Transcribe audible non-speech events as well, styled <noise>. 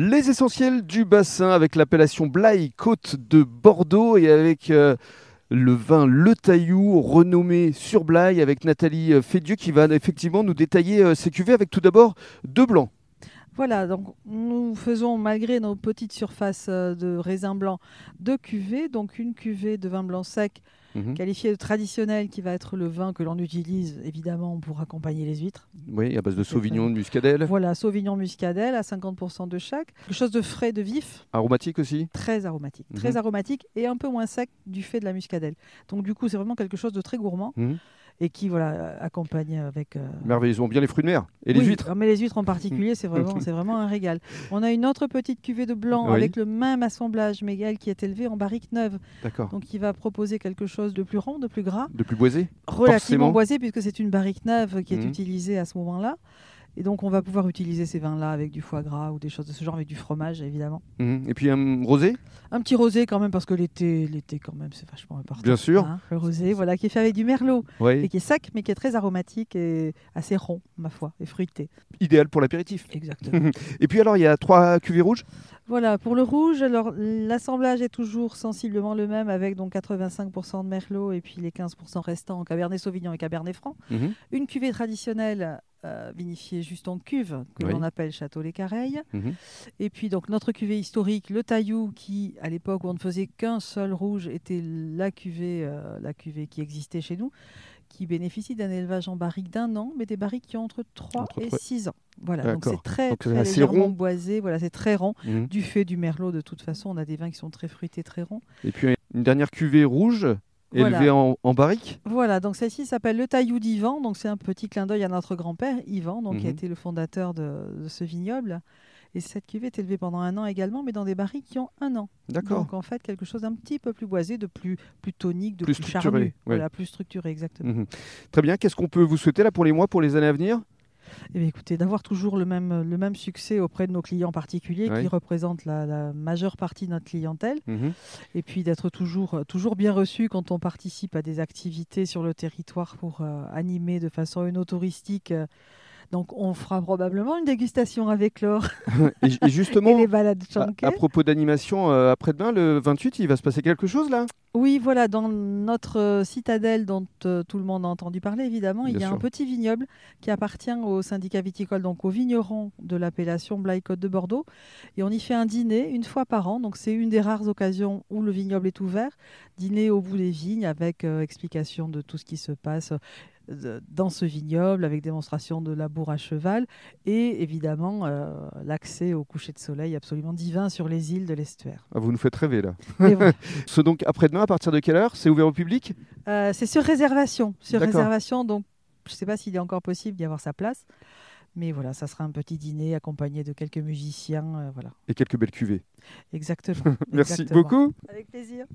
Les essentiels du bassin avec l'appellation Blaye Côte de Bordeaux et avec euh, le vin Le Taillou renommé sur Blaye avec Nathalie euh, Fédieu qui va effectivement nous détailler euh, ces cuvées avec tout d'abord deux blancs. Voilà, donc nous faisons, malgré nos petites surfaces euh, de raisin blanc, deux cuvées. Donc une cuvée de vin blanc sec, Mhm. qualifiée de traditionnel, qui va être le vin que l'on utilise évidemment pour accompagner les huîtres. Oui, à base de Sauvignon, de Muscadelle. Voilà, Sauvignon muscadelle à 50% de chaque. Quelque chose de frais, de vif, Aromatique aussi très aromatique. Mhm. Très aromatique et un peu moins sec du fait de la muscadelle. Donc du coup, c'est vraiment quelque chose de très gourmand Mhm. Et qui voilà, accompagne avec... euh, ont bien les fruits de mer et les huîtres. Mais les huîtres en particulier, c'est vraiment, c'est vraiment un régal. On a une autre petite cuvée de blanc Oui. avec le même assemblage, mais elle qui est élevée en barrique neuve. D'accord. Donc, qui va proposer quelque chose de plus rond, de plus gras, De plus boisé relativement Forcément. boisé, puisque c'est une barrique neuve qui est Mhm. utilisée à ce moment-là. Et donc, on va pouvoir utiliser ces vins-là avec du foie gras ou des choses de ce genre, avec du fromage, évidemment. Mhm. Et puis un rosé? Un petit rosé quand même, parce que l'été, l'été quand même, c'est vachement important. Bien sûr. hein. le rosé, voilà, qui est fait avec du merlot, et Oui. qui est sec, mais qui est très aromatique et assez rond, ma foi, et fruité. Idéal pour l'apéritif. Exactement. <laughs> Et puis alors, il y a trois cuvées rouges? Voilà, pour le rouge, alors l'assemblage est toujours sensiblement le même avec donc 85% de merlot et puis les 15% restants en cabernet sauvignon et cabernet franc. Mhm. Une cuvée traditionnelle euh, vinifiée juste en cuve que Oui. l'on appelle Château les Careilles. Mhm. Et puis donc notre cuvée historique, le Taillou, qui à l'époque où on ne faisait qu'un seul rouge était la cuvée, euh, la cuvée qui existait chez nous, qui bénéficie d'un élevage en barrique d'un an, mais des barriques qui ont entre 3 Entre et trois- 6 ans. Voilà, donc c'est très, Donc très légèrement rond. boisé, voilà, c'est très rond Mhm. du fait du merlot de toute façon, on a des vins qui sont très fruités, très ronds. Et puis une dernière cuvée rouge Voilà. élevée en, en barrique Voilà, donc celle-ci s'appelle le Taillou d'Ivan, donc c'est un petit clin d'œil à notre grand-père Ivan, donc qui a Mhm. été le fondateur de, de ce vignoble. Et cette cuvée est élevée pendant un an également, mais dans des barriques qui ont un an. D'accord. Donc en fait quelque chose d'un petit peu plus boisé, de plus, plus tonique, de Plus plus, structuré, charnu. ouais. Voilà, plus structuré exactement. Mhm. Très bien. Qu'est-ce qu'on peut vous souhaiter là pour les mois, pour les années à venir? Eh bien, écoutez, d'avoir toujours le même, le même succès auprès de nos clients particuliers Ouais. qui représentent la, la majeure partie de notre clientèle. Mhm. et puis d'être toujours, toujours bien reçu quand on participe à des activités sur le territoire pour euh, animer de façon œnotouristique. euh. Donc on fera probablement une dégustation avec Laure <laughs> et, et et justement, les balades à, propos d'animation, euh, après-demain, le 28, il va se passer quelque chose là? Oui, voilà, dans notre euh, citadelle dont euh, tout le monde a entendu parler, évidemment, il y a sûr. un petit vignoble qui appartient au syndicat viticole, donc aux vignerons de l'appellation Blaye-Côte de Bordeaux. Et on y fait un dîner une fois par an. Donc c'est une des rares occasions où le vignoble est ouvert. Dîner au bout des vignes avec explication de tout ce qui se passe dans ce vignoble, avec démonstration de labour à cheval et évidemment euh, l'accès au coucher de soleil absolument divin sur les îles de l'estuaire. Ah, Vous nous faites rêver là. <laughs> Et voilà. <laughs> Ce donc après-demain, à partir de quelle heure? C'est ouvert au public? Euh, c'est sur réservation. Sur réservation, donc je ne sais pas s'il est encore possible d'y avoir sa place. Mais voilà, ça sera un petit dîner accompagné de quelques musiciens. euh, voilà, et quelques belles cuvées. exactement. <laughs> Merci exactement. beaucoup. Avec plaisir.